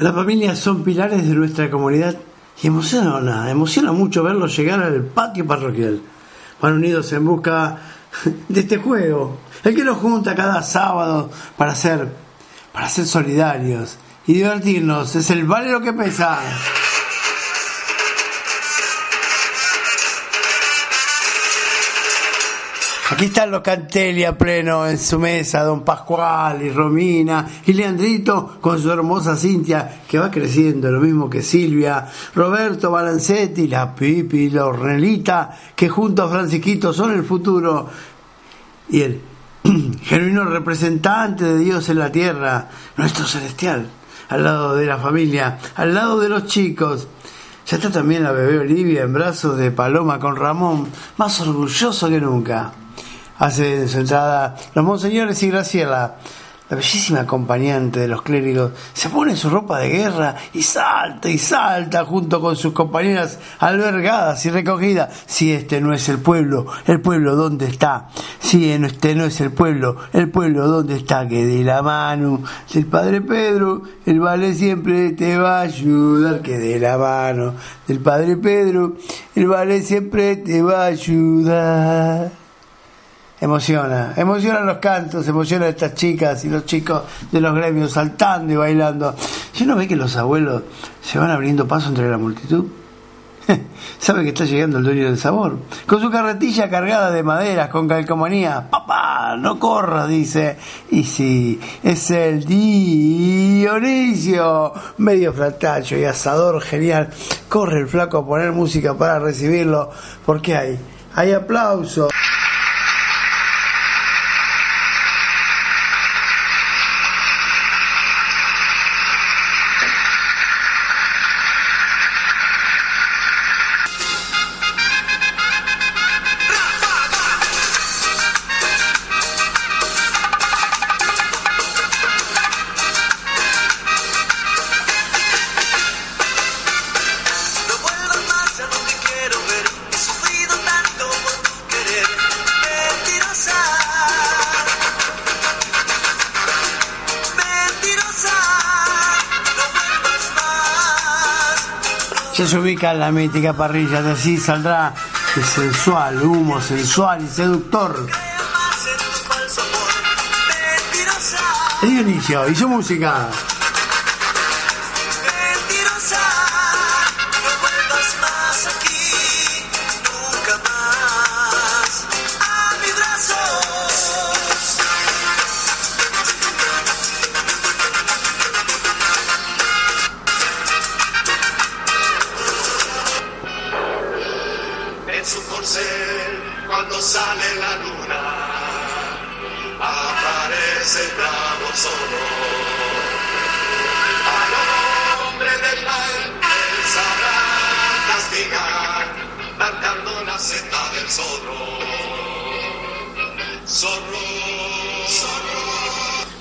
Las familias son pilares de nuestra comunidad y emociona, emociona mucho verlos llegar al patio parroquial. Van unidos en busca de este juego, el que nos junta cada sábado para ser, para ser solidarios y divertirnos. Es el vale lo que pesa. Aquí están los Cantelli a pleno en su mesa, don Pascual y Romina y Leandrito con su hermosa Cintia que va creciendo, lo mismo que Silvia, Roberto Balancetti, la Pipi, la Ornelita, que junto a Francisquito son el futuro y el genuino representante de Dios en la tierra, nuestro celestial, al lado de la familia, al lado de los chicos. Ya está también la bebé Olivia en brazos de Paloma con Ramón, más orgulloso que nunca hace su entrada los monseñores y Graciela, la bellísima acompañante de los clérigos, se pone su ropa de guerra y salta y salta junto con sus compañeras albergadas y recogidas. Si este no es el pueblo, el pueblo dónde está. Si este no es el pueblo, el pueblo dónde está. Que de la mano del Padre Pedro, el vale siempre te va a ayudar. Que de la mano del Padre Pedro, el vale siempre te va a ayudar emociona, emocionan los cantos, emocionan estas chicas y los chicos de los gremios saltando y bailando. Si uno ve que los abuelos se van abriendo paso entre la multitud, sabe que está llegando el dueño del sabor. Con su carretilla cargada de maderas, con calcomanía, papá, no corra, dice. Y si es el Dionisio, medio fratacho y asador genial, corre el flaco a poner música para recibirlo, porque hay, hay aplausos. Se ubica en la mítica parrilla, de así saldrá el sensual, humo sensual y seductor. El inicio y su música.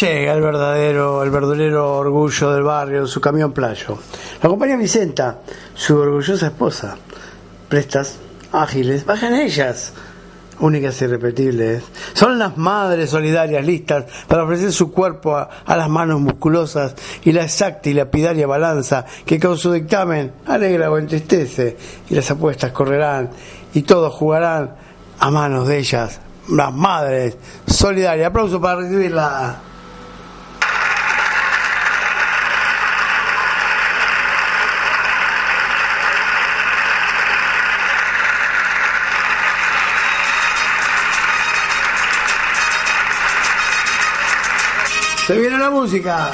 Llega el verdadero, el orgullo del barrio, su camión playo. La acompaña Vicenta, su orgullosa esposa. Prestas, ágiles, bajan ellas, únicas y irrepetibles. Son las madres solidarias listas para ofrecer su cuerpo a, a, las manos musculosas y la exacta y lapidaria balanza que con su dictamen alegra o entristece y las apuestas correrán y todos jugarán a manos de ellas, unas madres solidarias. Aplauso para recibirla. Se viene la música.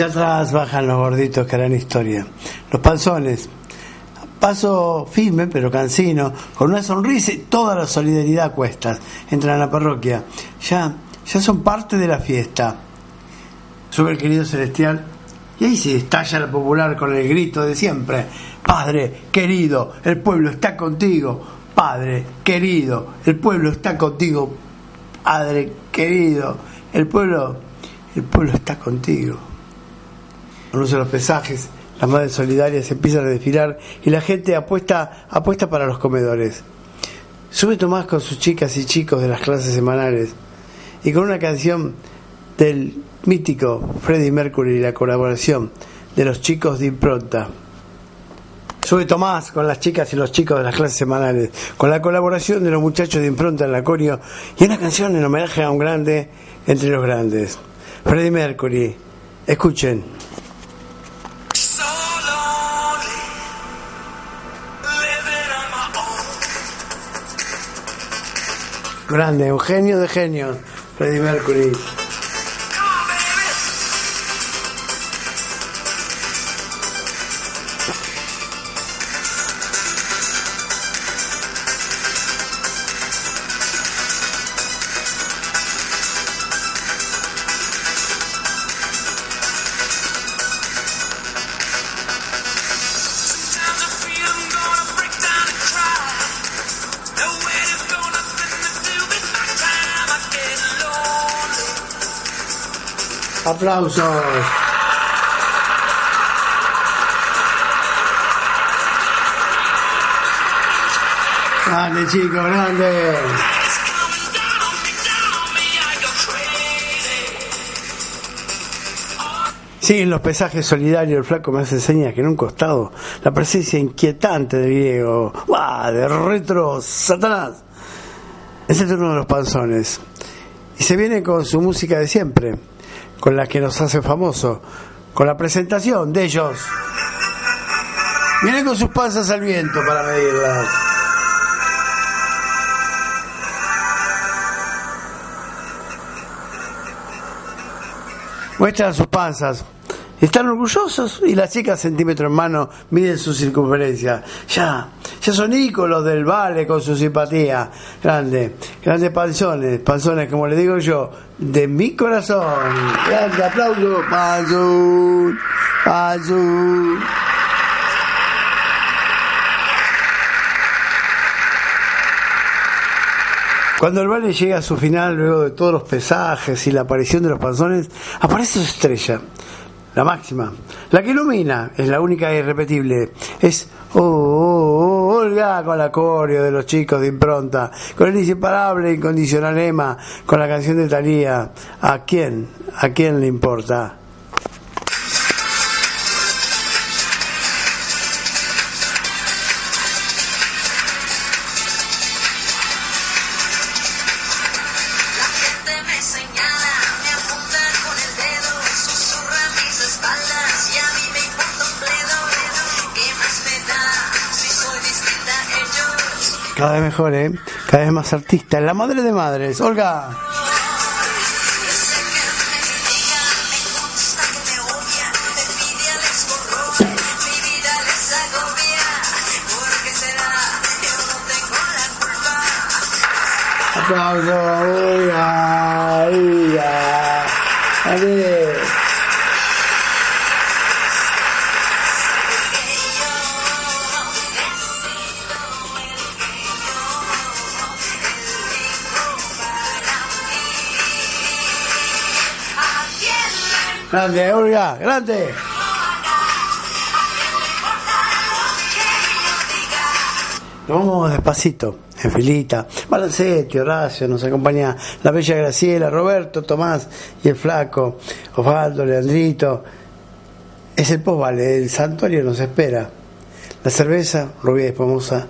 Allá atrás bajan los gorditos que harán historia. Los panzones. Paso firme pero cansino, con una sonrisa y toda la solidaridad a cuestas. Entran a la parroquia. Ya, ya son parte de la fiesta. Sube el querido celestial y ahí se estalla la popular con el grito de siempre. Padre, querido, el pueblo está contigo. Padre, querido, el pueblo está contigo. Padre, querido, el pueblo, el pueblo está contigo conoce los pesajes, las madres solidarias empiezan a desfilar y la gente apuesta, apuesta para los comedores. Sube Tomás con sus chicas y chicos de las clases semanales y con una canción del mítico Freddie Mercury y la colaboración de los chicos de impronta. Sube Tomás con las chicas y los chicos de las clases semanales, con la colaboración de los muchachos de impronta en la corio y una canción en homenaje a un grande entre los grandes. Freddie Mercury. Escuchen. Grande, un genio de genios, Freddie Mercury. Aplausos. Grande chico, grande. Siguen los pesajes solidarios, el flaco me hace señas que en un costado la presencia inquietante de griego, ¡Bah! de retro Satanás. Es el turno de los panzones. Y se viene con su música de siempre, con la que nos hace famoso, con la presentación de ellos. Vienen con sus panzas al viento para medirlas. Muestran sus panzas. Están orgullosos y las chicas centímetro en mano miden su circunferencia. Ya, ya son íconos del vale con su simpatía. Grande, grandes panzones, panzones como le digo yo, de mi corazón. Grande aplauso, panzón, panzón. Cuando el vale llega a su final, luego de todos los pesajes y la aparición de los panzones, aparece su estrella, la máxima, la que ilumina, es la única e irrepetible. Es oh, oh, oh, Olga con la coreo de los chicos de impronta, con el inseparable e incondicional Emma, con la canción de Talía. ¿A quién? ¿A quién le importa? La gente me señala, Cada vez mejor, ¿eh? Cada vez más artista. La madre de madres, Olga. Yo sé que me diga, Grande, Olga, grande. Nos vamos despacito, en filita. Balancete, Horacio, nos acompaña la bella Graciela, Roberto, Tomás y el flaco, Osvaldo, Leandrito. Es el posvale, el santuario nos espera. La cerveza, rubia y espumosa,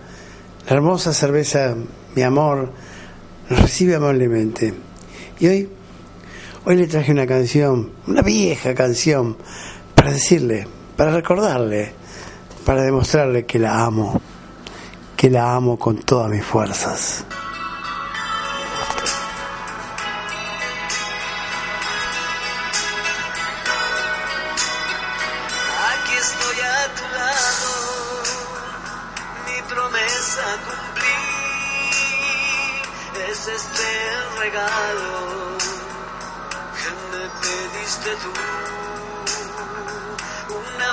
la hermosa cerveza, mi amor, nos recibe amablemente. Y hoy, hoy le traje una canción, una vieja canción, para decirle, para recordarle, para demostrarle que la amo, que la amo con todas mis fuerzas.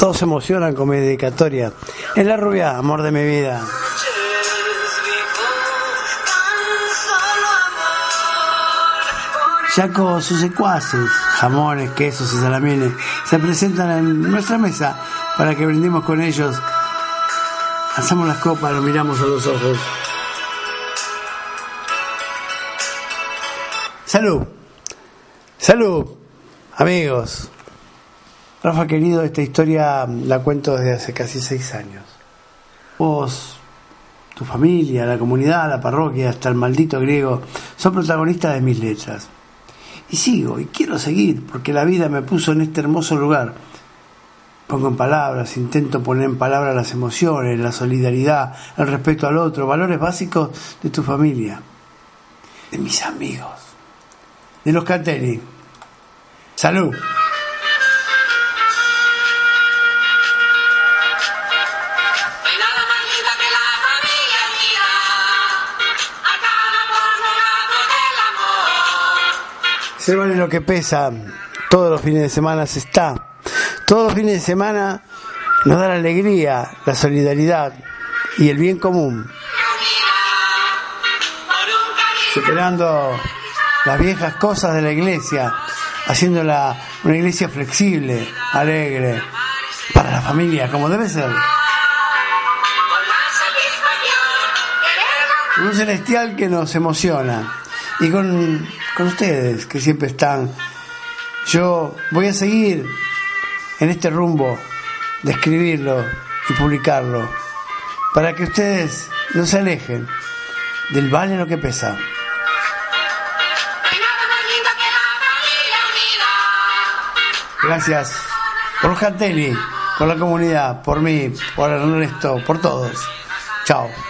Todos, se emocionan con mi dedicatoria. Es la rubia, amor de mi vida. Ya con sus secuaces, jamones, quesos y salamines, se presentan en nuestra mesa para que brindemos con ellos. Hacemos las copas, los miramos a los ojos. Salud. Salud, amigos. Rafa querido, esta historia la cuento desde hace casi seis años. Vos, tu familia, la comunidad, la parroquia, hasta el maldito griego, son protagonistas de mis letras. Y sigo, y quiero seguir, porque la vida me puso en este hermoso lugar. Pongo en palabras, intento poner en palabras las emociones, la solidaridad, el respeto al otro, valores básicos de tu familia, de mis amigos, de los Catelli. Salud. Se vale lo que pesa. Todos los fines de semana se está. Todos los fines de semana nos da la alegría, la solidaridad y el bien común. Superando las viejas cosas de la iglesia, haciéndola una iglesia flexible, alegre, para la familia, como debe ser. un celestial que nos emociona. Y con, ustedes, que siempre están. Yo voy a seguir en este rumbo de escribirlo y publicarlo, para que ustedes no se alejen del vale lo que pesa. Gracias por Jateli, por la comunidad, por mí, por Ernesto, por todos. Chao.